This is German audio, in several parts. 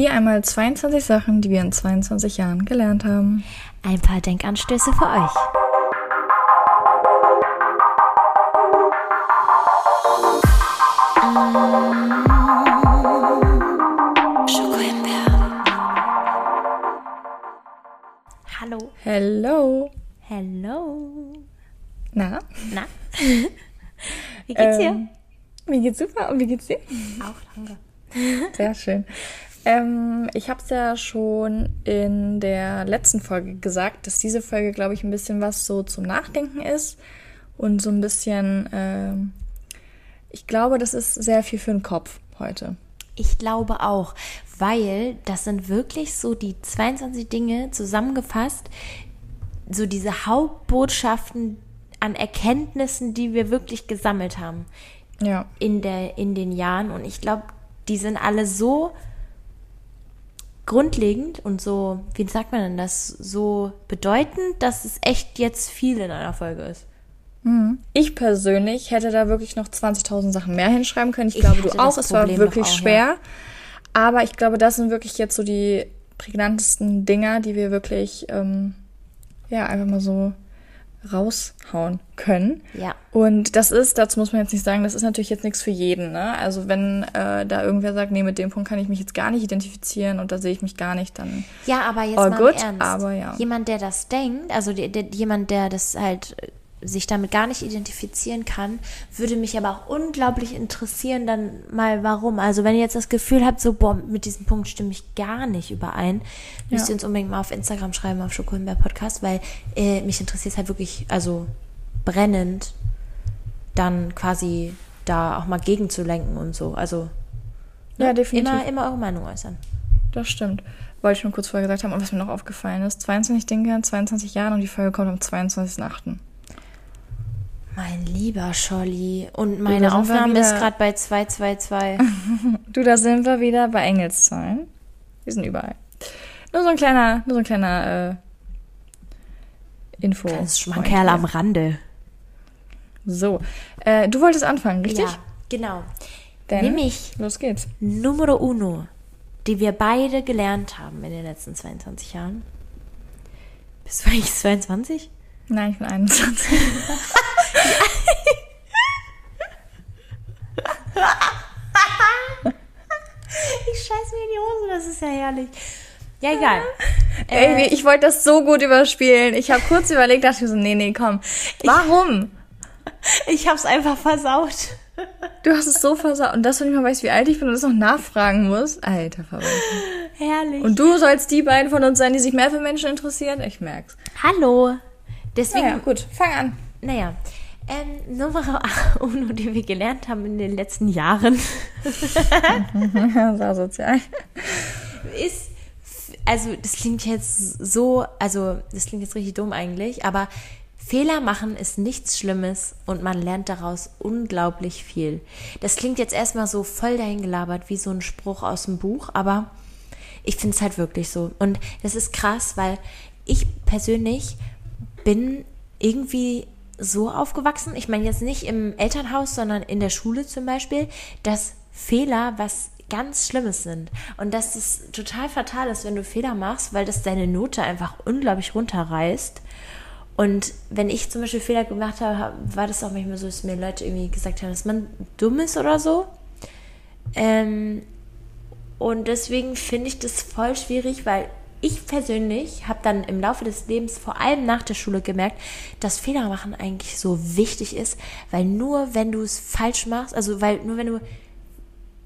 Hier einmal 22 Sachen, die wir in 22 Jahren gelernt haben. Ein paar Denkanstöße für euch. Hallo. Hello. Hello. Na? Na? Wie geht's dir? Ähm, mir geht's super. Und wie geht's dir? Auch danke. Sehr schön. Ähm, ich habe es ja schon in der letzten Folge gesagt, dass diese Folge, glaube ich, ein bisschen was so zum Nachdenken ist und so ein bisschen, ähm, ich glaube, das ist sehr viel für den Kopf heute. Ich glaube auch, weil das sind wirklich so die 22 Dinge zusammengefasst, so diese Hauptbotschaften an Erkenntnissen, die wir wirklich gesammelt haben Ja. in, der, in den Jahren. Und ich glaube, die sind alle so grundlegend und so, wie sagt man denn das, so bedeutend, dass es echt jetzt viel in einer Folge ist. Ich persönlich hätte da wirklich noch 20.000 Sachen mehr hinschreiben können. Ich, Ich glaube, du auch. das Es war wirklich auch, schwer. Aber ich glaube, das sind wirklich jetzt so die prägnantesten Dinger, die wir wirklich, ähm, ja, einfach mal so raushauen können. Ja. Und das ist, dazu muss man jetzt nicht sagen, das ist natürlich jetzt nichts für jeden. Ne? Also wenn äh, da irgendwer sagt, nee, mit dem Punkt kann ich mich jetzt gar nicht identifizieren und da sehe ich mich gar nicht, dann Ja, aber jetzt All mal good, Ernst. aber ja. Jemand, der das denkt, also der, der, jemand, der das halt sich damit gar nicht identifizieren kann, würde mich aber auch unglaublich interessieren, dann mal warum. Also wenn ihr jetzt das Gefühl habt, so, boah, mit diesem Punkt stimme ich gar nicht überein, müsst Ja. ihr uns unbedingt mal auf Instagram schreiben, auf Schokohimbeer Podcast, weil äh, mich interessiert halt wirklich, also brennend, dann quasi da auch mal gegenzulenken und so. Also ja, definitiv. immer, immer eure Meinung äußern. Das stimmt. Wollte ich nur kurz vorher gesagt haben. Und was mir noch aufgefallen ist, 22 Dinge in 22 Jahren und die Folge kommt am 22.8. Mein lieber Scholli. Und meine wir Aufnahme ist gerade bei 222. Du, da sind wir wieder bei Engelszahlen. Wir sind überall. Nur so ein kleiner, nur so ein kleiner äh, Info. Ist Schmankerl am Rande. So, äh, du wolltest anfangen, richtig? Ja, genau. Dann Nämlich los geht's. Numero uno, die wir beide gelernt haben in den letzten 22 Jahren. Bist du eigentlich 22? Nein, ich bin 21. Ich scheiß mir in die Hose, das ist ja herrlich. Ja, egal. Ey, wie- ich wollte das so gut überspielen. Ich habe kurz überlegt, dachte ich so, nee, nee, komm. Warum? Ich hab's einfach versaut. Du hast es so versaut. Und dass du nicht mal weißt, wie alt ich bin und das noch nachfragen musst. Alter Verwaltung. Herrlich. Und du sollst die beiden von uns sein, die sich mehr für Menschen interessieren? Ich merk's. Hallo. Deswegen, Naja, gut, fang an. naja. Ähm, Numero uno, die wir gelernt haben in den letzten Jahren. Sehr sozial. ist, also das klingt jetzt so, also das klingt jetzt richtig dumm eigentlich, aber Fehler machen ist nichts Schlimmes und man lernt daraus unglaublich viel. Das klingt jetzt erstmal so voll dahingelabert wie so ein Spruch aus dem Buch, aber ich finde es halt wirklich so. Und das ist krass, weil ich persönlich bin irgendwie so aufgewachsen, ich meine jetzt nicht im Elternhaus, sondern in der Schule zum Beispiel, dass Fehler was ganz Schlimmes sind. Und dass es total fatal ist, wenn du Fehler machst, weil das deine Note einfach unglaublich runterreißt. Und wenn ich zum Beispiel Fehler gemacht habe, war das auch manchmal so, dass mir Leute irgendwie gesagt haben, dass man dumm ist oder so. Ähm, und deswegen finde ich das voll schwierig, weil ich persönlich habe dann im Laufe des Lebens, vor allem nach der Schule, gemerkt, dass Fehler machen eigentlich so wichtig ist, weil nur wenn du es falsch machst, also weil nur wenn du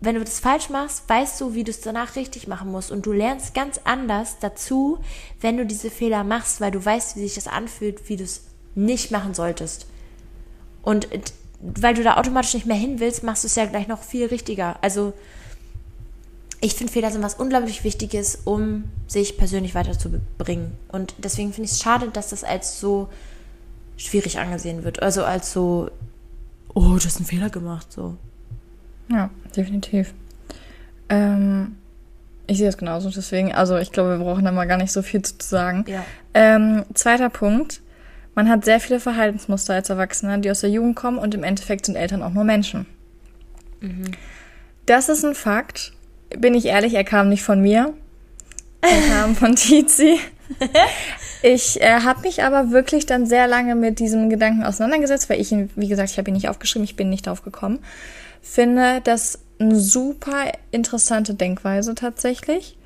wenn du das falsch machst, weißt du, wie du es danach richtig machen musst. Und du lernst ganz anders dazu, wenn du diese Fehler machst, weil du weißt, wie sich das anfühlt, wie du es nicht machen solltest. Und äh, weil du da automatisch nicht mehr hin willst, machst du es ja gleich noch viel richtiger. Also ich finde, Fehler sind was unglaublich Wichtiges, um sich persönlich weiterzubringen. Und deswegen finde ich es schade, dass das als so schwierig angesehen wird. Also als so, oh, du hast einen Fehler gemacht, so. Ja, definitiv. Ähm, ich sehe es genauso, deswegen, also ich glaube, wir brauchen da mal gar nicht so viel zu sagen. Ja. Ähm, zweiter Punkt. Man hat sehr viele Verhaltensmuster als Erwachsener, die aus der Jugend kommen und im Endeffekt sind Eltern auch nur Menschen. Das ist ein Fakt. Bin ich ehrlich, er kam nicht von mir. Er kam von Tizi. Ich äh, habe mich aber wirklich dann sehr lange mit diesem Gedanken auseinandergesetzt, weil ich ihn, wie gesagt, ich habe ihn nicht aufgeschrieben, ich bin nicht drauf gekommen. Finde das eine super interessante Denkweise tatsächlich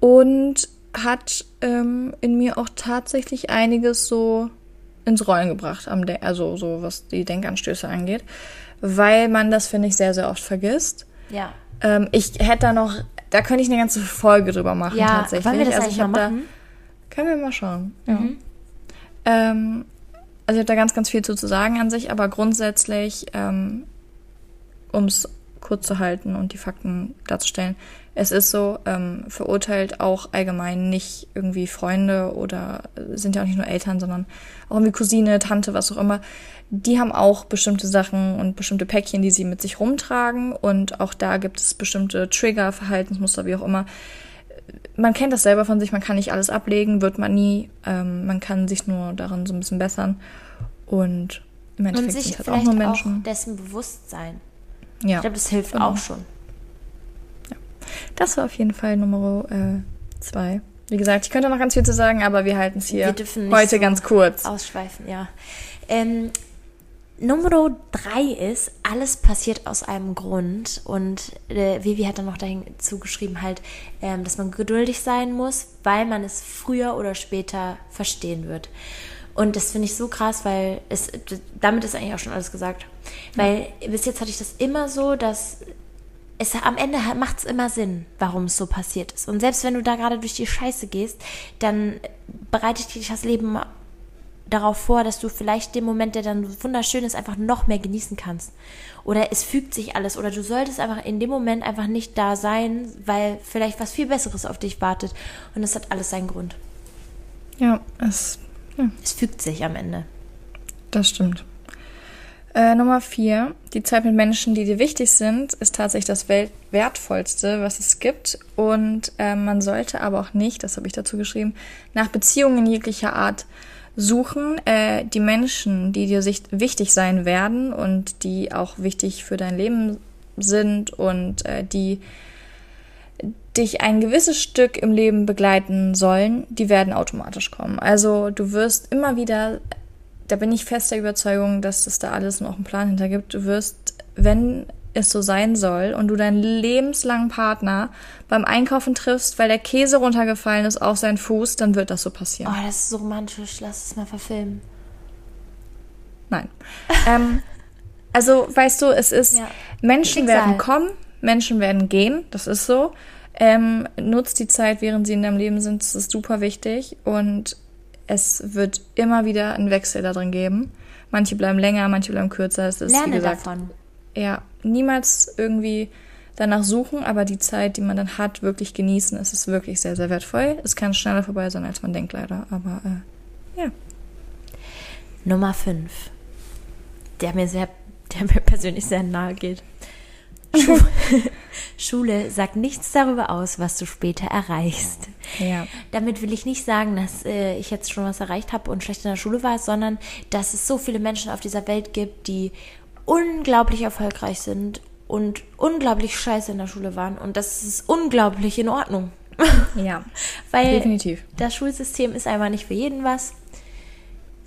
und hat ähm, in mir auch tatsächlich einiges so ins Rollen gebracht, also so was die Denkanstöße angeht, weil man das finde ich sehr sehr oft vergisst. Ja. Ähm, ich hätte da noch, da könnte ich eine ganze Folge drüber machen Ja, tatsächlich. wollen wir das also eigentlich ich mal da, können wir mal schauen. Ja. Mhm. Ähm, also ich habe da ganz, ganz viel zu, zu sagen an sich, aber grundsätzlich, ähm, um es kurz zu halten und die Fakten darzustellen, es ist so, ähm, verurteilt auch allgemein nicht irgendwie Freunde oder sind ja auch nicht nur Eltern, sondern auch irgendwie Cousine, Tante, was auch immer. Die haben auch bestimmte Sachen und bestimmte Päckchen, die sie mit sich rumtragen und auch da gibt es bestimmte Trigger, Verhaltensmuster, wie auch immer, man kennt das selber von sich, man kann nicht alles ablegen, wird man nie. Ähm, man kann sich nur darin so ein bisschen bessern. Und im Und Endeffekt sich sind halt auch nur auch, Menschen. dessen bewusst sein. ja, Ich glaube, das hilft Genau. auch schon. Das war auf jeden Fall Nummer äh, zwei. Wie gesagt, ich könnte noch ganz viel zu sagen, aber wir halten es hier Wir dürfen nicht heute so ganz kurz. Ausschweifen, ja. Ähm, Nummer drei ist, alles passiert aus einem Grund. Und äh, Vivi hat dann noch dazu geschrieben, halt, ähm, dass man geduldig sein muss, weil man es früher oder später verstehen wird. Und das finde ich so krass, weil es, damit ist eigentlich auch schon alles gesagt. Weil bis jetzt hatte ich das immer so, dass es am Ende macht es immer Sinn, warum es so passiert ist. Und selbst wenn du da gerade durch die Scheiße gehst, dann bereitet dich das Leben darauf vor, dass du vielleicht den Moment, der dann wunderschön ist, einfach noch mehr genießen kannst. Oder es fügt sich alles. Oder du solltest einfach in dem Moment einfach nicht da sein, weil vielleicht was viel Besseres auf dich wartet. Und das hat alles seinen Grund. Ja, es, ja, Es fügt sich am Ende. das stimmt. Äh, Nummer vier. Die Zeit mit Menschen, die dir wichtig sind, ist tatsächlich das Welt wertvollste, was es gibt. Und äh, man sollte aber auch nicht, das habe ich dazu geschrieben, nach Beziehungen jeglicher Art suchen. Äh, die Menschen, die dir wichtig sein werden und die auch wichtig für dein Leben sind und äh, die dich ein gewisses Stück im Leben begleiten sollen, die werden automatisch kommen. Also du wirst immer wieder, da bin ich fester Überzeugung, dass es da alles noch einen Plan hinter gibt, du wirst, wenn es so sein soll und du deinen lebenslangen Partner beim Einkaufen triffst, weil der Käse runtergefallen ist auf seinen Fuß, dann wird das so passieren. Oh, das ist so romantisch. Lass es mal verfilmen. Nein. ähm, also, weißt du, es ist, Ja. Menschen Schicksal. werden kommen, Menschen werden gehen, das ist so. Ähm, nutzt die Zeit, während sie in deinem Leben sind, das ist super wichtig und es wird immer wieder einen Wechsel da drin geben. Manche bleiben länger, manche bleiben kürzer. Es ist, wie Lerne gesagt, davon. ja, niemals irgendwie danach suchen, aber die Zeit, die man dann hat, wirklich genießen. Es ist wirklich sehr, sehr wertvoll. Es kann schneller vorbei sein, als man denkt, leider. Aber äh, ja. Nummer 5. Der mir sehr, der mir persönlich sehr nahe geht. Schu Schule sagt nichts darüber aus, was du später erreichst. Ja. Damit will ich nicht sagen, dass äh, ich jetzt schon was erreicht habe und schlecht in der Schule war, sondern dass es so viele Menschen auf dieser Welt gibt, die unglaublich erfolgreich sind und unglaublich scheiße in der Schule waren. Und das ist unglaublich in Ordnung. Ja. Weil Definitiv. das Schulsystem ist einfach nicht für jeden was.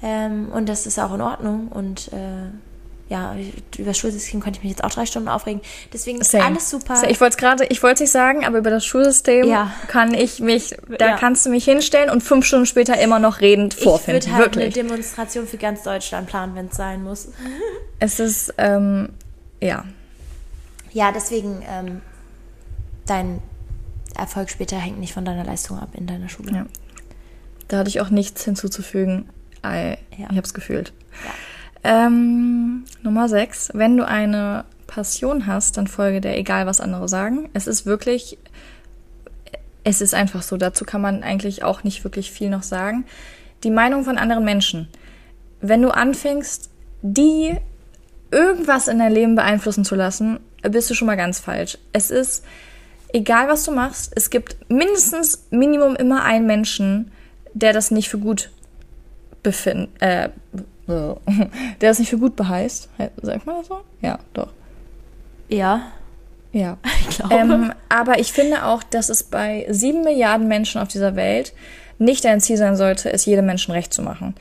Ähm, und das ist auch in Ordnung. Und äh, ja, über das Schulsystem könnte ich mich jetzt auch drei Stunden aufregen. Deswegen ist Same. alles super. Ich wollte es gerade, ich wollte es nicht sagen, aber über das Schulsystem Ja. kann ich mich, da Ja. kannst du mich hinstellen und fünf Stunden später immer noch redend ich vorfinden. würde halt Wirklich. eine Demonstration für ganz Deutschland planen, wenn es sein muss. Es ist, ähm, ja. Ja, deswegen, ähm, dein Erfolg später hängt nicht von deiner Leistung ab in deiner Schule. Ja. Da hatte ich auch nichts hinzuzufügen. I, Ja. Ich habe es gefühlt. Ja. Ähm, Nummer 6. Wenn du eine Passion hast, dann folge der, egal was andere sagen. Es ist wirklich, es ist einfach so. Dazu kann man eigentlich auch nicht wirklich viel noch sagen. Die Meinung von anderen Menschen. Wenn du anfängst, die irgendwas in dein Leben beeinflussen zu lassen, bist du schon mal ganz falsch. Es ist, egal was du machst, es gibt mindestens Minimum immer einen Menschen, der das nicht für gut befindet, äh, der das nicht für gut beheißt. Sagt man das so? Ja, doch. Ja. Ja. Ich glaube. Ähm, aber ich finde auch, dass es bei sieben Milliarden Menschen auf dieser Welt nicht dein Ziel sein sollte, es jedem Menschen recht zu machen.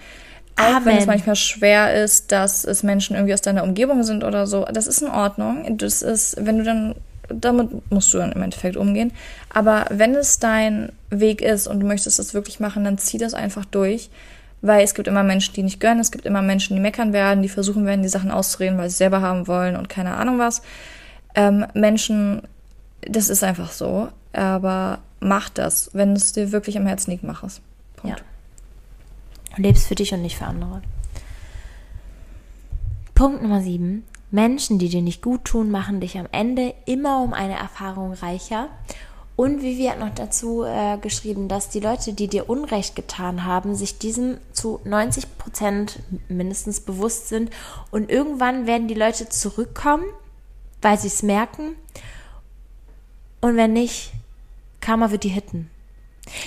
Auch wenn es Amen. manchmal schwer ist, dass es Menschen irgendwie aus deiner Umgebung sind oder so. Das ist in Ordnung. Das ist, wenn du dann, damit musst du dann im Endeffekt umgehen. Aber wenn es dein Weg ist und du möchtest es wirklich machen, dann zieh das einfach durch. Weil es gibt immer Menschen, die nicht gönnen, es gibt immer Menschen, die meckern werden, die versuchen werden, die Sachen auszureden, weil sie selber haben wollen und keine Ahnung was. Ähm, Menschen, das ist einfach so. Aber mach das. Wenn es dir wirklich am Herzen liegt, mach es. Punkt. Ja. Lebst für dich und nicht für andere. Punkt Nummer sieben. Menschen, die dir nicht gut tun, machen dich am Ende immer um eine Erfahrung reicher. Und Vivi hat noch dazu äh, geschrieben, dass die Leute, die dir Unrecht getan haben, sich diesem zu 90 Prozent mindestens bewusst sind. Und irgendwann werden die Leute zurückkommen, weil sie es merken. Und wenn nicht, Karma wird die hitten.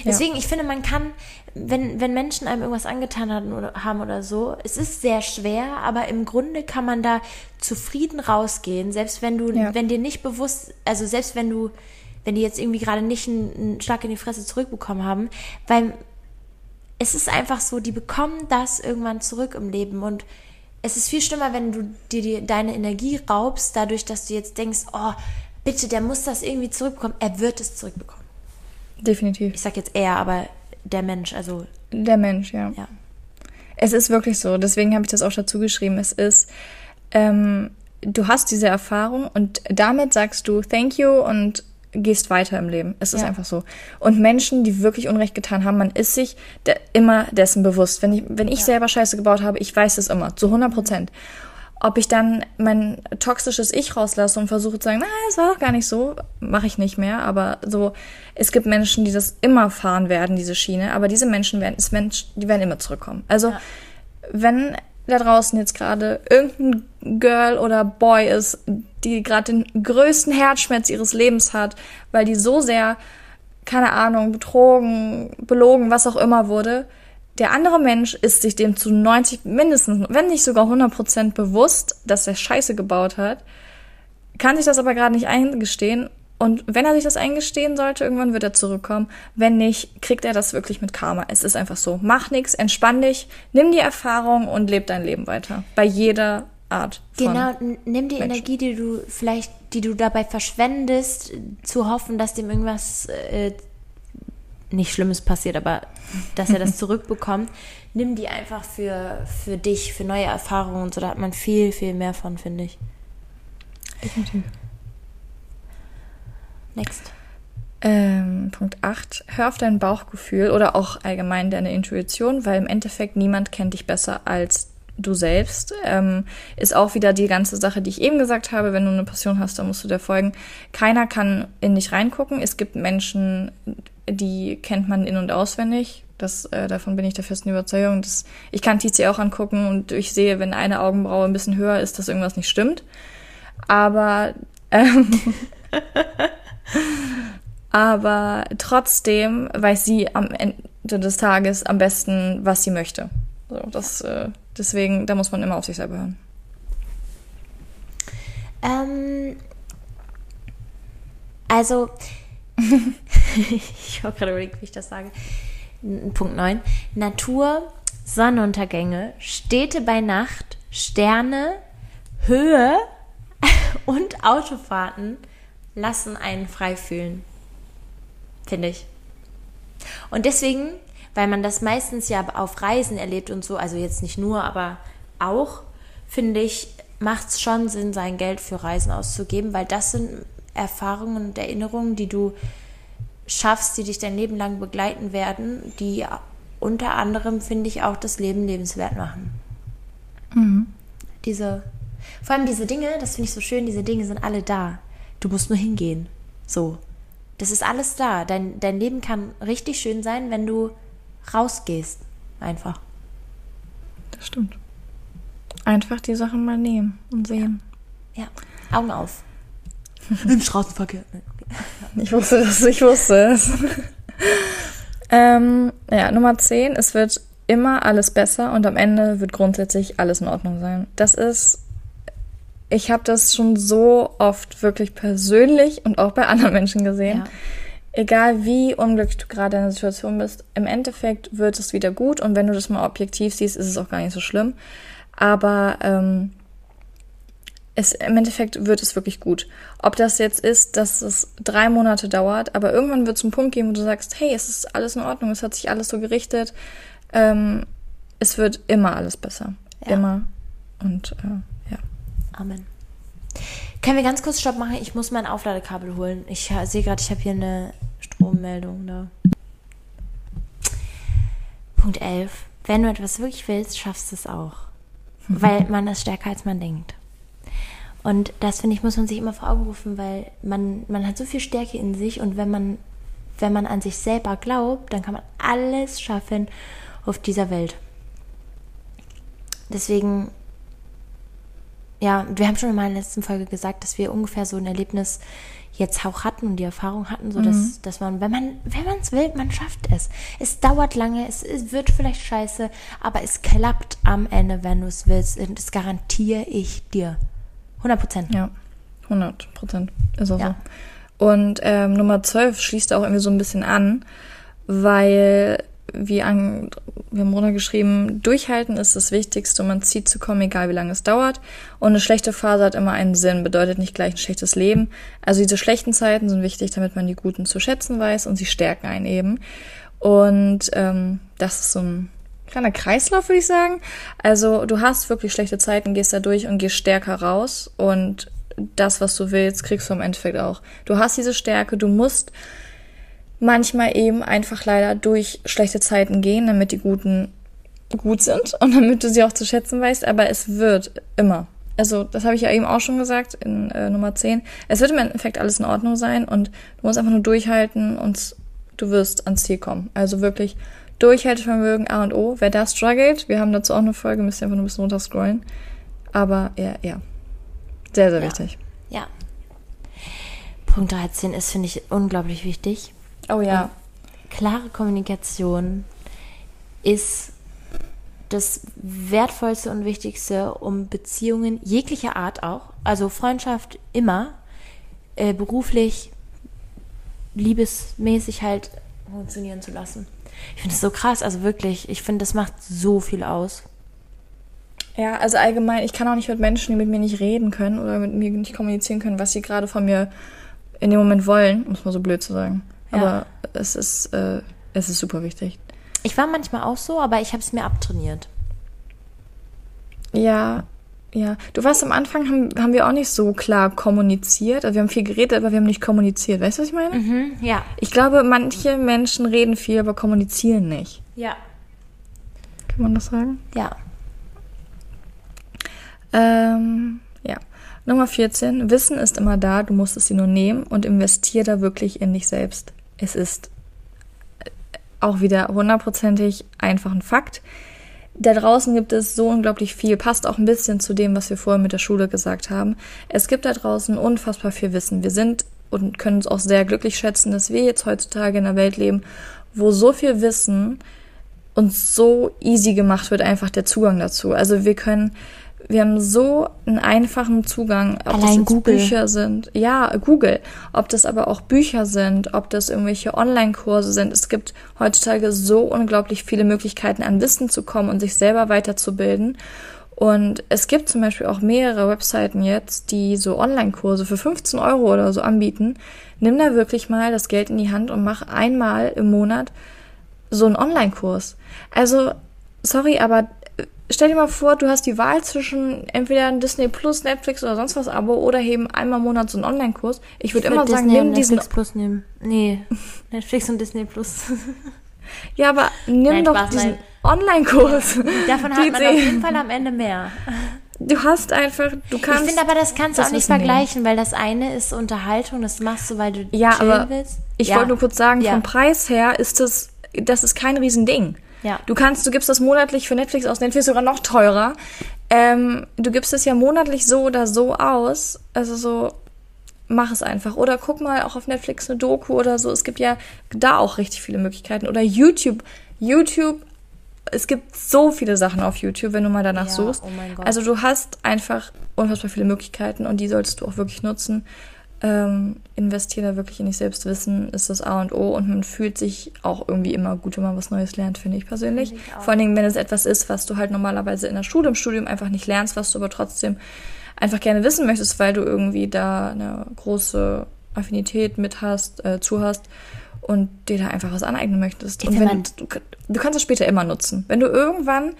Deswegen, ich finde, man kann, wenn, wenn Menschen einem irgendwas angetan haben oder, haben oder so, es ist sehr schwer, aber im Grunde kann man da zufrieden rausgehen, selbst wenn du, Ja. wenn dir nicht bewusst, also selbst wenn du, wenn die jetzt irgendwie gerade nicht einen, einen Schlag in die Fresse zurückbekommen haben, weil es ist einfach so, die bekommen das irgendwann zurück im Leben und es ist viel schlimmer, wenn du dir die, deine Energie raubst, dadurch, dass du jetzt denkst, oh, bitte, der muss das irgendwie zurückbekommen. Er wird es zurückbekommen. Definitiv. Ich sag jetzt er, aber der Mensch, also Der Mensch, ja. ja. Es ist wirklich so. Deswegen habe ich das auch dazu geschrieben. Es ist, ähm, du hast diese Erfahrung und damit sagst du Thank you und gehst weiter im Leben. Es ist Ja. einfach so. Und Menschen, die wirklich Unrecht getan haben, man ist sich de immer dessen bewusst. Wenn ich, wenn ich selber Scheiße gebaut habe, ich weiß es immer, zu 100 Prozent. Ob ich dann mein toxisches Ich rauslasse und versuche zu sagen, na, es war doch gar nicht so, mache ich nicht mehr. Aber so, es gibt Menschen, die das immer fahren werden, diese Schiene. Aber diese Menschen werden, ist Mensch, die werden immer zurückkommen. Also, wenn da draußen jetzt gerade irgendein Girl oder Boy ist, die gerade den größten Herzschmerz ihres Lebens hat, weil die so sehr, keine Ahnung, betrogen, belogen, was auch immer wurde, der andere Mensch ist sich dem zu 90, mindestens, wenn nicht sogar 100 Prozent bewusst, dass er Scheiße gebaut hat, kann sich das aber gerade nicht eingestehen. Und wenn er sich das eingestehen sollte, irgendwann wird er zurückkommen. Wenn nicht, kriegt er das wirklich mit Karma. Es ist einfach so. Mach nichts, entspann dich, nimm die Erfahrung und leb dein Leben weiter. Bei jeder Art. Von Genau, nimm die Menschen. Energie, die du vielleicht, die du dabei verschwendest, zu hoffen, dass dem irgendwas äh, nicht Schlimmes passiert, aber dass er das zurückbekommt. Nimm die einfach für, für dich, für neue Erfahrungen und so. Da hat man viel, viel mehr von, finde ich. Definitiv. Next. Ähm, Punkt 8. Hör auf dein Bauchgefühl oder auch allgemein deine Intuition, weil im Endeffekt niemand kennt dich besser als du selbst. Ähm, ist auch wieder die ganze Sache, die ich eben gesagt habe. Wenn du eine Passion hast, dann musst du der folgen. Keiner kann in dich reingucken. Es gibt Menschen, die kennt man in- und auswendig. Das, äh, davon bin ich der festen Überzeugung. Das, ich kann Tizi auch angucken und ich sehe, wenn eine Augenbraue ein bisschen höher ist, dass irgendwas nicht stimmt. Aber ähm, aber trotzdem weiß sie am Ende des Tages am besten, was sie möchte. So, das, äh, deswegen, da muss man immer auf sich selber hören. Ähm, also, ich habe gerade überlegt, wie ich das sage. Punkt 9. Natur, Sonnenuntergänge, Städte bei Nacht, Sterne, Höhe und Autofahrten lassen einen frei fühlen. Finde ich. Und deswegen, weil man das meistens ja auf Reisen erlebt und so, also jetzt nicht nur, aber auch, finde ich, macht es schon Sinn, sein Geld für Reisen auszugeben, weil das sind Erfahrungen und Erinnerungen, die du schaffst, die dich dein Leben lang begleiten werden, die unter anderem, finde ich, auch das Leben lebenswert machen. Diese, vor allem diese Dinge, das finde ich so schön, diese Dinge sind alle da. Du musst nur hingehen. So. Das ist alles da. Dein, dein Leben kann richtig schön sein, wenn du rausgehst. Einfach. Das stimmt. Einfach die Sachen mal nehmen und sehen. Ja. Augen auf. Im Straßenverkehr. Ich wusste das, ich wusste es. ähm, ja, Nummer 10, es wird immer alles besser und am Ende wird grundsätzlich alles in Ordnung sein. Das ist ich habe das schon so oft wirklich persönlich und auch bei anderen Menschen gesehen. Ja. Egal wie unglücklich du gerade in der Situation bist, im Endeffekt wird es wieder gut und wenn du das mal objektiv siehst, ist es auch gar nicht so schlimm. Aber ähm, es, im Endeffekt wird es wirklich gut. Ob das jetzt ist, dass es drei Monate dauert, aber irgendwann wird es einen Punkt geben, wo du sagst, hey, es ist alles in Ordnung, es hat sich alles so gerichtet. Ähm, es wird immer alles besser. Ja. Immer. Und äh. Amen. Können wir ganz kurz Stopp machen? Ich muss mein Aufladekabel holen. Ich sehe gerade, ich habe hier eine Strommeldung da. Punkt 11. Wenn du etwas wirklich willst, schaffst du es auch. Weil man ist stärker, als man denkt. Und das, finde ich, muss man sich immer vor Augen rufen, weil man, man hat so viel Stärke in sich und wenn man, wenn man an sich selber glaubt, dann kann man alles schaffen auf dieser Welt. Deswegen ja, wir haben schon in meiner letzten Folge gesagt, dass wir ungefähr so ein Erlebnis jetzt auch hatten und die Erfahrung hatten, so dass, dass man, wenn man, wenn man es will, man schafft es. Es dauert lange, es, es wird vielleicht scheiße, aber es klappt am Ende, wenn du es willst. Und das garantiere ich dir. 100 Prozent. Ja, 100 Prozent. Ist auch Ja. so. Und ähm, Nummer 12 schließt auch irgendwie so ein bisschen an, weil wie an, wir haben runtergeschrieben, durchhalten ist das Wichtigste, um ans Ziel zu kommen, egal wie lange es dauert. Und eine schlechte Phase hat immer einen Sinn, bedeutet nicht gleich ein schlechtes Leben. Also diese schlechten Zeiten sind wichtig, damit man die guten zu schätzen weiß und sie stärken einen eben. Und ähm, das ist so ein kleiner Kreislauf, würde ich sagen. Also du hast wirklich schlechte Zeiten, gehst da durch und gehst stärker raus und das, was du willst, kriegst du im Endeffekt auch. Du hast diese Stärke, du musst manchmal eben einfach leider durch schlechte Zeiten gehen, damit die guten gut sind und damit du sie auch zu schätzen weißt, aber es wird immer. Also, das habe ich ja eben auch schon gesagt in äh, Nummer 10. Es wird im Endeffekt alles in Ordnung sein und du musst einfach nur durchhalten und du wirst ans Ziel kommen. Also wirklich Durchhaltevermögen A und O. Wer da struggelt, wir haben dazu auch eine Folge, müsst ihr einfach nur ein bisschen runterscrollen. Aber ja, ja. Sehr, sehr Ja. wichtig. Ja. Punkt 13 ist, finde ich, unglaublich wichtig. Oh ja. klare Kommunikation ist das Wertvollste und Wichtigste, um Beziehungen jeglicher Art auch, also Freundschaft immer, äh, beruflich, liebesmäßig halt funktionieren zu lassen. Ich finde es so krass, also wirklich, ich finde, das macht so viel aus. Ja, also allgemein, ich kann auch nicht mit Menschen, die mit mir nicht reden können oder mit mir nicht kommunizieren können, was sie gerade von mir in dem Moment wollen, um es mal so blöd zu sagen. Ja. Aber es ist, äh, es ist super wichtig. Ich war manchmal auch so, aber ich habe es mir abtrainiert. Ja, ja. Du weißt, am Anfang haben, haben wir auch nicht so klar kommuniziert. Also wir haben viel geredet, aber wir haben nicht kommuniziert. Weißt du, was ich meine? Mhm, ja. Ich glaube, manche Menschen reden viel, aber kommunizieren nicht. Ja. Kann man das sagen? Ja. Ähm, ja. Nummer 14. Wissen ist immer da, du musst es dir nur nehmen und investier da wirklich in dich selbst. Es ist äh, auch wieder hundertprozentig einfach ein Fakt. Da draußen gibt es so unglaublich viel, passt auch ein bisschen zu dem, was wir vorher mit der Schule gesagt haben. Es gibt da draußen unfassbar viel Wissen. Wir sind und können uns auch sehr glücklich schätzen, dass wir jetzt heutzutage in einer Welt leben, wo so viel Wissen uns so easy gemacht wird, einfach der Zugang dazu. Also wir können, wir haben so einen einfachen Zugang, ob das Allein Google. Bücher sind. Ja, Google. Ob das aber auch Bücher sind, ob das irgendwelche Online-Kurse sind. Es gibt heutzutage so unglaublich viele Möglichkeiten, an Wissen zu kommen und sich selber weiterzubilden. Und es gibt zum Beispiel auch mehrere Webseiten jetzt, die so Online-Kurse für 15 Euro oder so anbieten. Nimm da wirklich mal das Geld in die Hand und mach einmal im Monat so einen Online-Kurs. Also, sorry, aber stell dir mal vor, du hast die Wahl zwischen entweder ein Disney Plus, Netflix oder sonst was Abo oder eben einmal im Monat so einen Online-Kurs. Ich würde immer würd sagen, Disney nimm und diesen. Netflix Plus nehmen. Nee, Netflix und Disney Plus. Ja, aber nimm Nein, doch Spaß, diesen. Online-Kurs. Davon hat man auf jeden Fall am Ende mehr. Du hast einfach, du kannst. Ich finde aber, das kannst du auch nicht Wissen nehmen. vergleichen, weil das eine ist Unterhaltung, das machst du, weil du Ja, chillen aber willst. Ich Ja. wollte nur kurz sagen, Ja. vom Preis her ist das, das ist kein Riesending. Ja. Du kannst, du gibst das monatlich für Netflix aus, Netflix sogar noch teurer. Ähm, du gibst es ja monatlich so oder so aus. Also so, mach es einfach. Oder guck mal auch auf Netflix eine Doku oder so. Es gibt ja da auch richtig viele Möglichkeiten. Oder YouTube. YouTube es gibt so viele Sachen auf YouTube, wenn du mal danach Ja, suchst. oh. Also du hast einfach unfassbar viele Möglichkeiten und die solltest du auch wirklich nutzen. Ähm, investiere da wirklich in dich selbst. Wissen ist das A und O und man fühlt sich auch irgendwie immer gut, wenn man was Neues lernt, finde ich persönlich. Finde ich. Vor allen Dingen, wenn es etwas ist, was du halt normalerweise in der Schule, im Studium einfach nicht lernst, was du aber trotzdem einfach gerne wissen möchtest, weil du irgendwie da eine große Affinität mit hast, äh, zu hast und dir da einfach was aneignen möchtest. Ich Und find wenn du, du kannst es später immer nutzen. Wenn du irgendwann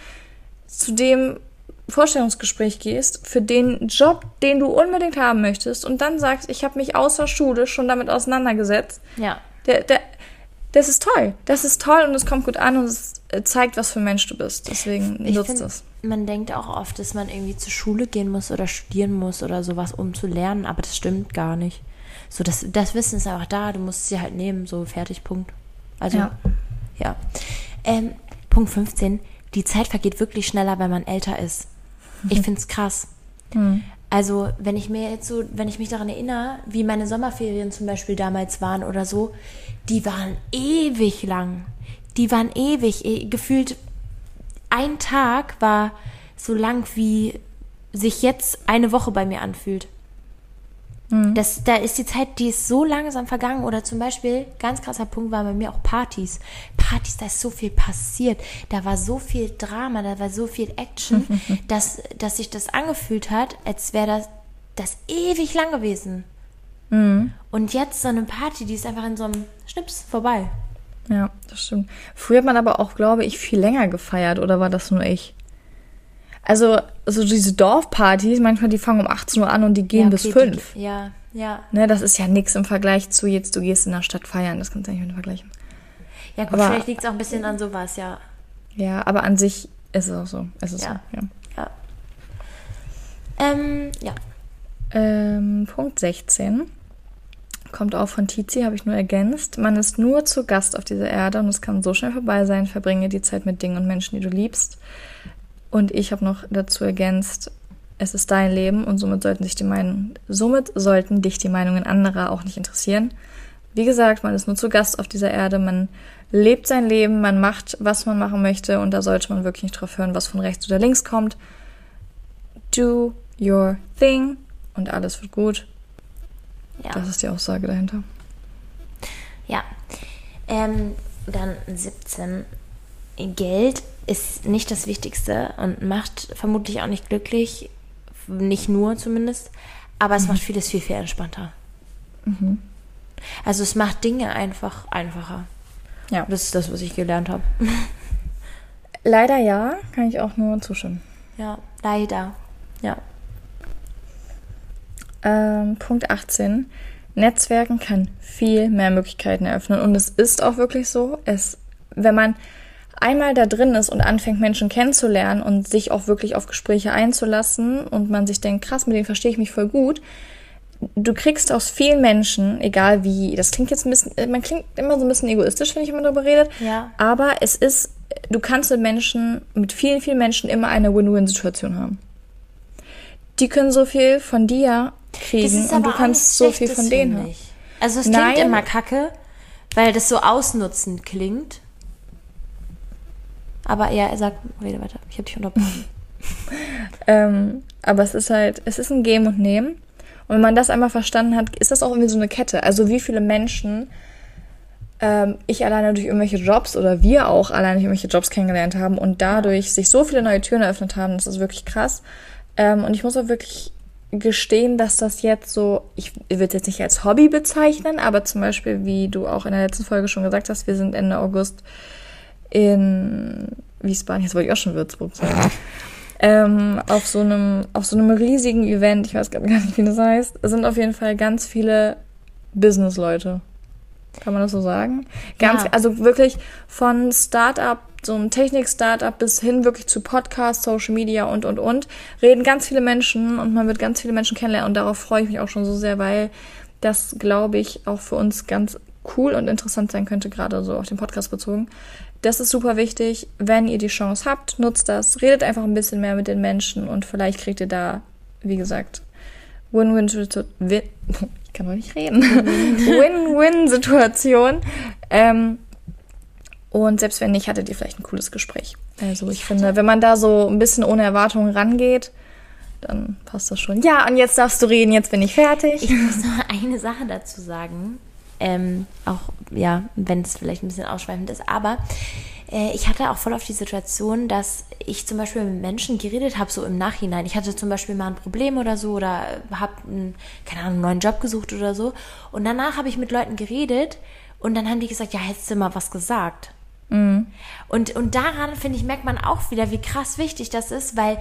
zu dem Vorstellungsgespräch gehst für den Job, den du unbedingt haben möchtest und dann sagst, ich habe mich außer Schule schon damit auseinandergesetzt, Ja. der, der, das ist toll. Das ist toll und es kommt gut an und es äh, zeigt, was für ein Mensch du bist. Deswegen nutzt es. Man denkt auch oft, dass man irgendwie zur Schule gehen muss oder studieren muss oder sowas, um zu lernen, aber das stimmt gar nicht. So, das, das Wissen ist einfach da, du musst es dir halt nehmen, so fertig, Punkt. Also, Ja. ja. Ähm, Punkt 15. Die Zeit vergeht wirklich schneller, wenn man älter ist. Ich find's krass. Also, wenn ich mir jetzt so, wenn ich mich daran erinnere, wie meine Sommerferien zum Beispiel damals waren oder so, die waren ewig lang. Die waren ewig. eh- Gefühlt ein Tag war so lang, wie sich jetzt eine Woche bei mir anfühlt. Das, da ist die Zeit, die ist so langsam vergangen. Oder zum Beispiel, ganz krasser Punkt war bei mir auch Partys. Partys, da ist so viel passiert. Da war so viel Drama, da war so viel Action, dass, dass sich das angefühlt hat, als wäre das, das ewig lang gewesen. Und jetzt so eine Party, die ist einfach in so einem Schnips vorbei. Ja, das stimmt. Früher hat man aber auch, glaube ich, viel länger gefeiert, oder war das nur ich? Also, so diese Dorfpartys, manchmal die fangen um 18 Uhr an und die gehen Ja, bis okay, die- 5. Ja, ja. Ne, das ist ja nix im Vergleich zu jetzt, du gehst in der Stadt feiern, das kannst du nicht mit vergleichen. Ja, gut, Aber- vielleicht liegt es auch ein bisschen an sowas, ja. Ja, aber an sich ist es auch so. Es ist Ja. so, ja. Ja. Ähm, ja. Ähm, Punkt 16 kommt auch von Tizi, habe ich nur ergänzt. Man ist nur zu Gast auf dieser Erde und es kann so schnell vorbei sein. Verbringe die Zeit mit Dingen und Menschen, die du liebst. Und ich habe noch dazu ergänzt, es ist dein Leben und somit sollten sich die Meinungen, somit sollten dich die Meinungen anderer auch nicht interessieren. Wie gesagt, man ist nur zu Gast auf dieser Erde, man lebt sein Leben, man macht, was man machen möchte und da sollte man wirklich nicht drauf hören, was von rechts oder links kommt. Do your thing und alles wird gut. Ja. Das ist die Aussage dahinter. Ja. Ähm, dann 17. Geld ist nicht das Wichtigste und macht vermutlich auch nicht glücklich. Nicht nur zumindest. Aber es macht vieles viel, viel entspannter. Also es macht Dinge einfach einfacher. Ja. Das ist das, was ich gelernt habe. Leider ja, kann ich auch nur zustimmen. Ja, leider. Ja. Ähm, Punkt 18. Netzwerken kann viel mehr Möglichkeiten eröffnen. Und es ist auch wirklich so. Es, wenn man einmal da drin ist und anfängt, Menschen kennenzulernen und sich auch wirklich auf Gespräche einzulassen und man sich denkt, krass, mit denen verstehe ich mich voll gut, du kriegst aus vielen Menschen, egal wie, das klingt jetzt ein bisschen, man klingt immer so ein bisschen egoistisch, wenn ich immer darüber rede, Ja. aber es ist, du kannst mit Menschen, mit vielen, vielen Menschen immer eine Win-Win-Situation haben. Die können so viel von dir kriegen und du kannst so viel von denen haben. Also es klingt Nein. immer kacke, weil das so ausnutzend klingt. Aber ja, er sagt, rede weiter. Ich habe dich unterbrochen. Ähm, aber es ist halt, es ist ein Geben und Nehmen. Und wenn man das einmal verstanden hat, ist das auch irgendwie so eine Kette. Also wie viele Menschen ähm, ich alleine durch irgendwelche Jobs oder wir auch alleine durch irgendwelche Jobs kennengelernt haben und dadurch sich so viele neue Türen eröffnet haben, das ist wirklich krass. Ähm, und ich muss auch wirklich gestehen, dass das jetzt so, ich will es jetzt nicht als Hobby bezeichnen, aber zum Beispiel, wie du auch in der letzten Folge schon gesagt hast, wir sind Ende August in Wiesbaden, jetzt wollte ich auch schon Würzburg sagen, ähm, auf so einem, auf so einem riesigen Event, ich weiß gerade gar nicht, wie das heißt, sind auf jeden Fall ganz viele Business-Leute. Kann man das so sagen? Ganz, Ja. also wirklich von Startup, so ein Technik-Startup bis hin wirklich zu Podcast, Social Media und, und, und, reden ganz viele Menschen und man wird ganz viele Menschen kennenlernen und darauf freue ich mich auch schon so sehr, weil das, glaube ich, auch für uns ganz cool und interessant sein könnte, gerade so auf den Podcast bezogen. Das ist super wichtig. Wenn ihr die Chance habt, nutzt das. Redet einfach ein bisschen mehr mit den Menschen und vielleicht kriegt ihr da, wie gesagt, Win-Win. Win ich kann noch nicht reden. Win-Win-Situation. Ähm, Und selbst wenn nicht, hattet ihr vielleicht ein cooles Gespräch. Also ich finde, wenn man da so ein bisschen ohne Erwartungen rangeht, dann passt das schon. Ja, und jetzt darfst du reden, jetzt bin ich fertig. Ich muss noch eine Sache dazu sagen. Ähm, auch, ja, wenn es vielleicht ein bisschen ausschweifend ist, aber äh, ich hatte auch voll auf die Situation, dass ich zum Beispiel mit Menschen geredet habe, so im Nachhinein. Ich hatte zum Beispiel mal ein Problem oder so oder habe, keine Ahnung, einen neuen Job gesucht oder so. Und danach habe ich mit Leuten geredet und dann haben die gesagt, ja, hättest du mal was gesagt. Mhm. Und, und daran, finde ich, merkt man auch wieder, wie krass wichtig das ist, weil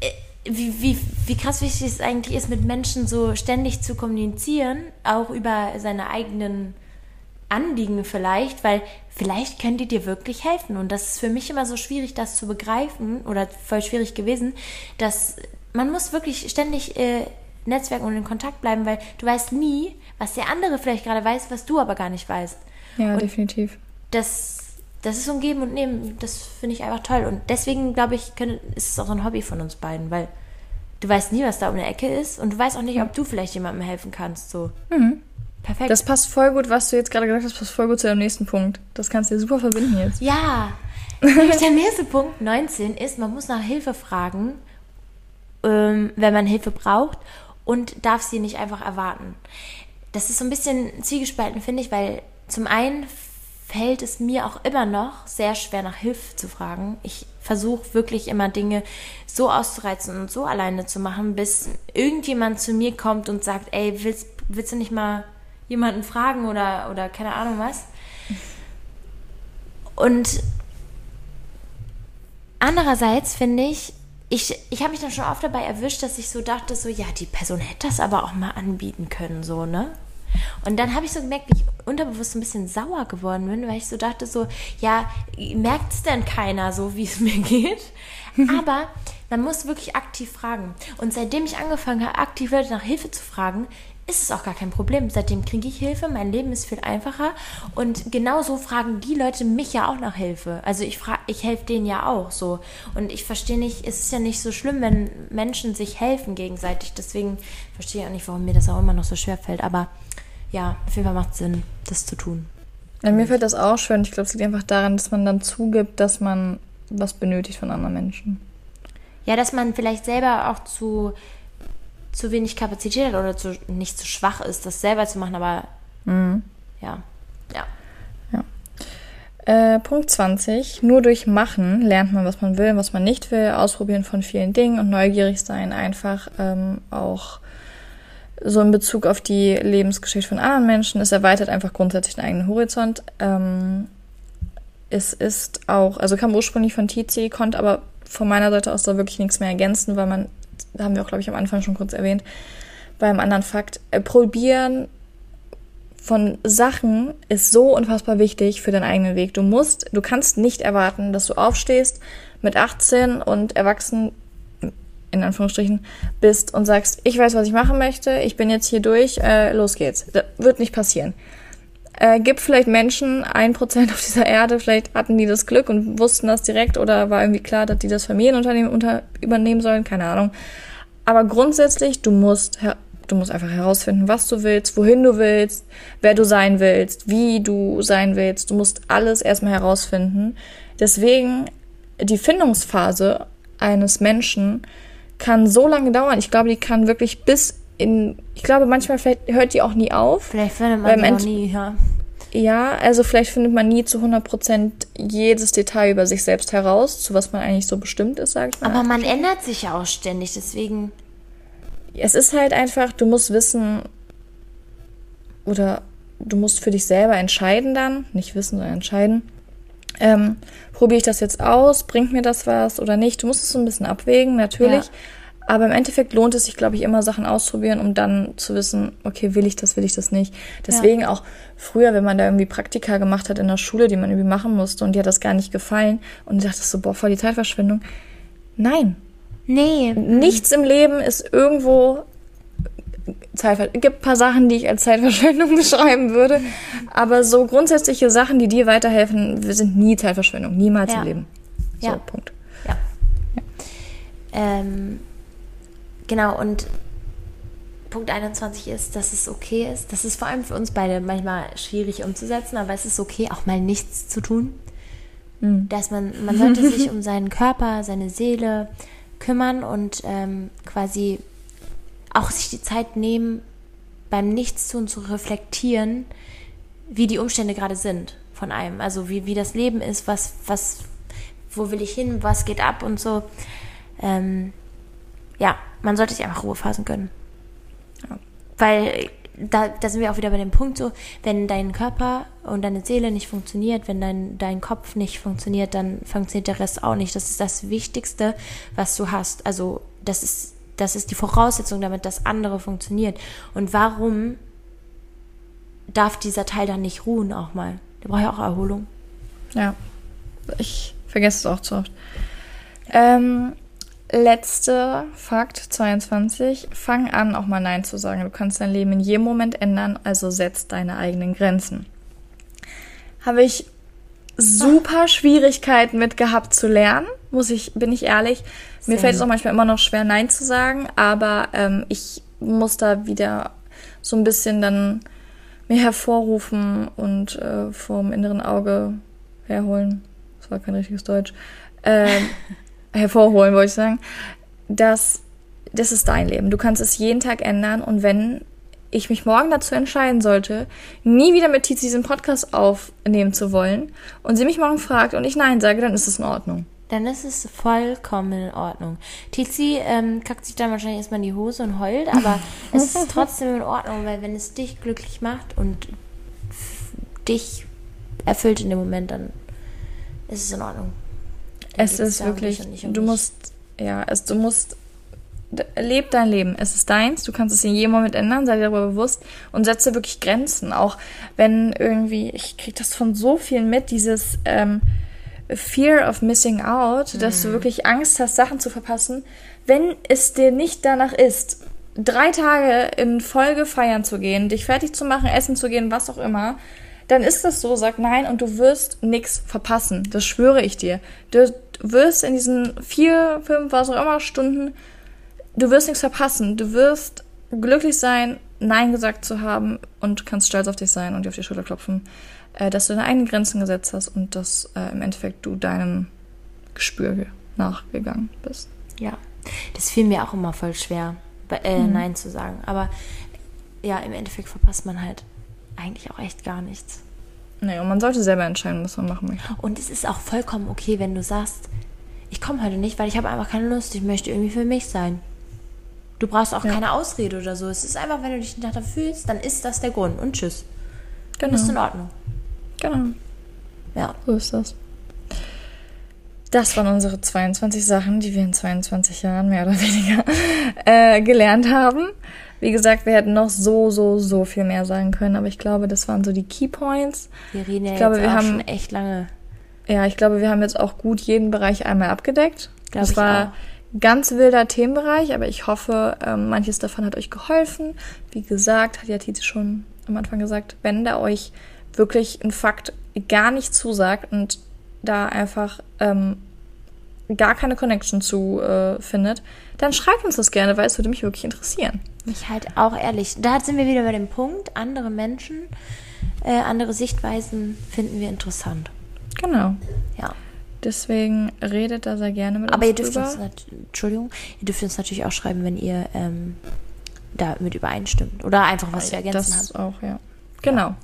äh, wie, wie, wie krass wichtig es eigentlich ist, mit Menschen so ständig zu kommunizieren, auch über seine eigenen Anliegen vielleicht, weil vielleicht können die dir wirklich helfen. Und das ist für mich immer so schwierig, das zu begreifen oder voll schwierig gewesen, dass man muss wirklich ständig äh, Netzwerken und in Kontakt bleiben, weil du weißt nie, was der andere vielleicht gerade weiß, was du aber gar nicht weißt. Ja, und definitiv. Das, das ist so ein Geben und Nehmen, das finde ich einfach toll. Und deswegen, glaube ich, können, ist es auch so ein Hobby von uns beiden, weil du weißt nie, was da um die Ecke ist und du weißt auch nicht, ob du vielleicht jemandem helfen kannst. So. Mhm. Perfekt. Das passt voll gut, was du jetzt gerade gesagt hast, passt voll gut zu dem nächsten Punkt. Das kannst du dir super verbinden jetzt. Ja. Der nächste Punkt, 19, ist, man muss nach Hilfe fragen, ähm, wenn man Hilfe braucht und darf sie nicht einfach erwarten. Das ist so ein bisschen zwiegespalten, finde ich, weil zum einen fällt es mir auch immer noch sehr schwer, nach Hilfe zu fragen. Ich versuche wirklich immer Dinge so auszureizen und so alleine zu machen, bis irgendjemand zu mir kommt und sagt, ey, willst, willst du nicht mal jemanden fragen oder, oder keine Ahnung was. Und andererseits finde ich, ich, ich habe mich dann schon oft dabei erwischt, dass ich so dachte, so, ja, die Person hätte das aber auch mal anbieten können, so, ne? Und dann habe ich so gemerkt, wie ich unterbewusst ein bisschen sauer geworden bin, weil ich so dachte, so, ja, merkt es denn keiner so, wie es mir geht? aber man muss wirklich aktiv fragen. Und seitdem ich angefangen habe, aktiv Leute nach Hilfe zu fragen, ist es auch gar kein Problem. Seitdem kriege ich Hilfe, mein Leben ist viel einfacher und genauso fragen die Leute mich ja auch nach Hilfe. Also ich frage, ich helfe denen ja auch so und ich verstehe nicht, es ist ja nicht so schlimm, wenn Menschen sich helfen gegenseitig. Deswegen verstehe ich auch nicht, warum mir das auch immer noch so schwer fällt. Aber ja, auf jeden Fall macht es Sinn, das zu tun. Ja, mir fällt das auch schön. Ich glaube, es liegt einfach daran, dass man dann zugibt, dass man was benötigt von anderen Menschen. Ja, dass man vielleicht selber auch zu zu wenig Kapazität hat oder zu, nicht zu schwach ist, das selber zu machen, aber mhm. ja. Ja. ja. Äh, Punkt 20. Nur durch Machen lernt man, was man will, was man nicht will, ausprobieren von vielen Dingen und neugierig sein, einfach ähm, auch so in Bezug auf die Lebensgeschichte von anderen Menschen. Es erweitert einfach grundsätzlich den eigenen Horizont. Ähm, es ist auch, also kam ursprünglich von TC, konnte aber von meiner Seite aus da wirklich nichts mehr ergänzen, weil man haben wir auch, glaube ich, am Anfang schon kurz erwähnt, beim anderen Fakt, äh, probieren von Sachen ist so unfassbar wichtig für deinen eigenen Weg. Du musst, du kannst nicht erwarten, dass du aufstehst mit 18 und erwachsen in Anführungsstrichen bist und sagst, ich weiß, was ich machen möchte, ich bin jetzt hier durch, äh, los geht's. Das wird nicht passieren. Äh, gibt vielleicht Menschen, ein Prozent auf dieser Erde, vielleicht hatten die das Glück und wussten das direkt oder war irgendwie klar, dass die das Familienunternehmen unter übernehmen sollen, keine Ahnung. Aber grundsätzlich, du musst, du musst einfach herausfinden, was du willst, wohin du willst, wer du sein willst, wie du sein willst. Du musst alles erstmal herausfinden. Deswegen, die Findungsphase eines Menschen kann so lange dauern. Ich glaube, die kann wirklich bis in, ich glaube, manchmal vielleicht hört die auch nie auf. Vielleicht findet man die auch nie, ja. Ja, also vielleicht findet man nie zu 100% jedes Detail über sich selbst heraus, zu was man eigentlich so bestimmt ist, sag ich mal. Aber man ändert sich ja auch ständig, deswegen. Es ist halt einfach, du musst wissen, oder du musst für dich selber entscheiden dann, nicht wissen, sondern entscheiden. Ähm, probiere ich das jetzt aus? Bringt mir das was oder nicht? Du musst es so ein bisschen abwägen, natürlich. Ja. Aber im Endeffekt lohnt es sich, glaube ich, immer Sachen auszuprobieren, um dann zu wissen, okay, will ich das, will ich das nicht. Deswegen ja. auch früher, wenn man da irgendwie Praktika gemacht hat in der Schule, die man irgendwie machen musste und dir hat das gar nicht gefallen und du dachtest so, boah, voll die Zeitverschwendung. Nein. Nee. Nichts im Leben ist irgendwo Es gibt ein paar Sachen, die ich als Zeitverschwendung beschreiben würde. Aber so grundsätzliche Sachen, die dir weiterhelfen, sind nie Zeitverschwendung. Niemals ja. im Leben. So, ja. Punkt. Ja. ja. Ähm, Genau, und Punkt 21 ist, dass es okay ist. Das ist vor allem für uns beide manchmal schwierig umzusetzen, aber es ist okay, auch mal nichts zu tun. Mhm. Dass man, man sollte sich um seinen Körper, seine Seele kümmern und ähm, quasi auch sich die Zeit nehmen, beim Nichtstun zu reflektieren, wie die Umstände gerade sind von einem. Also wie, wie das Leben ist, was, was, wo will ich hin, was geht ab und so. Ähm, ja, man sollte sich einfach Ruhephasen gönnen. Ja. Weil da, da sind wir auch wieder bei dem Punkt so, wenn dein Körper und deine Seele nicht funktioniert, wenn dein, dein Kopf nicht funktioniert, dann funktioniert der Rest auch nicht. Das ist das Wichtigste, was du hast. Also das ist, das ist die Voraussetzung, damit das andere funktioniert. Und warum darf dieser Teil dann nicht ruhen auch mal? Der braucht ja auch Erholung. Ja, ich vergesse es auch zu oft. Ähm, Letzte Fakt 22. Fang an, auch mal Nein zu sagen. Du kannst dein Leben in jedem Moment ändern, also setz deine eigenen Grenzen. Habe ich super Schwierigkeiten mit gehabt zu lernen, muss ich, bin ich ehrlich. Mir Same. fällt es auch manchmal immer noch schwer, Nein zu sagen, aber ähm, ich muss da wieder so ein bisschen dann mir hervorrufen und äh, vom inneren Auge herholen. Das war kein richtiges Deutsch. Ähm, hervorholen, wollte ich sagen, dass das ist dein Leben. Du kannst es jeden Tag ändern und wenn ich mich morgen dazu entscheiden sollte, nie wieder mit Tizi diesen Podcast aufnehmen zu wollen und sie mich morgen fragt und ich Nein sage, dann ist es in Ordnung. Dann ist es vollkommen in Ordnung. Tizi ähm, kackt sich dann wahrscheinlich erstmal in die Hose und heult, aber es ist trotzdem in Ordnung, weil wenn es dich glücklich macht und dich erfüllt in dem Moment, dann ist es in Ordnung es ist wirklich, um du musst, ja, es, du musst, leb dein Leben. Es ist deins, du kannst es in jedem Moment ändern, sei dir darüber bewusst und setze wirklich Grenzen. Auch wenn irgendwie, ich krieg das von so vielen mit, dieses ähm, Fear of Missing Out, mhm. dass du mhm. wirklich Angst hast, Sachen zu verpassen. Wenn es dir nicht danach ist, drei Tage in Folge feiern zu gehen, dich fertig zu machen, essen zu gehen, was auch immer, dann ist das so, sag nein und du wirst nichts verpassen. Das schwöre ich dir. Du wirst in diesen vier, fünf, was auch immer Stunden, du wirst nichts verpassen. Du wirst glücklich sein, Nein gesagt zu haben und kannst stolz auf dich sein und dir auf die Schulter klopfen, äh, dass du deine eigenen Grenzen gesetzt hast und dass äh, im Endeffekt du deinem Gespür nachgegangen bist. Ja, das fiel mir auch immer voll schwer, äh, mhm. Nein zu sagen. Aber ja, im Endeffekt verpasst man halt eigentlich auch echt gar nichts. Nee, und man sollte selber entscheiden, was man machen möchte. Und es ist auch vollkommen okay, wenn du sagst, ich komme heute nicht, weil ich habe einfach keine Lust, ich möchte irgendwie für mich sein. Du brauchst auch ja. keine Ausrede oder so. Es ist einfach, wenn du dich nicht danach fühlst, dann ist das der Grund. Und tschüss. Genau. Dann ist in Ordnung. Genau. Ja. So ist das. Das waren unsere 22 Sachen, die wir in 22 Jahren mehr oder weniger äh, gelernt haben. Wie gesagt, wir hätten noch so, so, so viel mehr sagen können, aber ich glaube, das waren so die Key Points. Wir reden ja ich glaube, jetzt wir haben, schon echt lange. Ja, ich glaube, wir haben jetzt auch gut jeden Bereich einmal abgedeckt. Glaube das war auch. ganz wilder Themenbereich, aber ich hoffe, ähm, manches davon hat euch geholfen. Wie gesagt, hat ja Titi schon am Anfang gesagt, wenn da euch wirklich ein Fakt gar nicht zusagt und da einfach ähm, gar keine Connection zu äh, findet, dann schreibt uns das gerne, weil es würde mich wirklich interessieren. Mich halt auch ehrlich. Da sind wir wieder bei dem Punkt, andere Menschen, äh, andere Sichtweisen finden wir interessant. Genau. Ja. Deswegen redet da sehr gerne mit Aber uns ihr dürft drüber. uns, Entschuldigung, ihr dürft uns natürlich auch schreiben, wenn ihr ähm, damit übereinstimmt. Oder einfach was wir ergänzen das habt. auch, ja. Genau. Ja.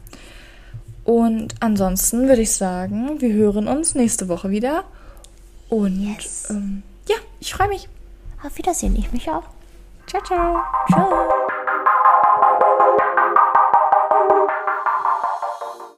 Und ansonsten würde ich sagen, wir hören uns nächste Woche wieder. Und yes. ähm, ja, ich freue mich. Auf Wiedersehen, ich mich auch. Ciao, ciao. Ciao.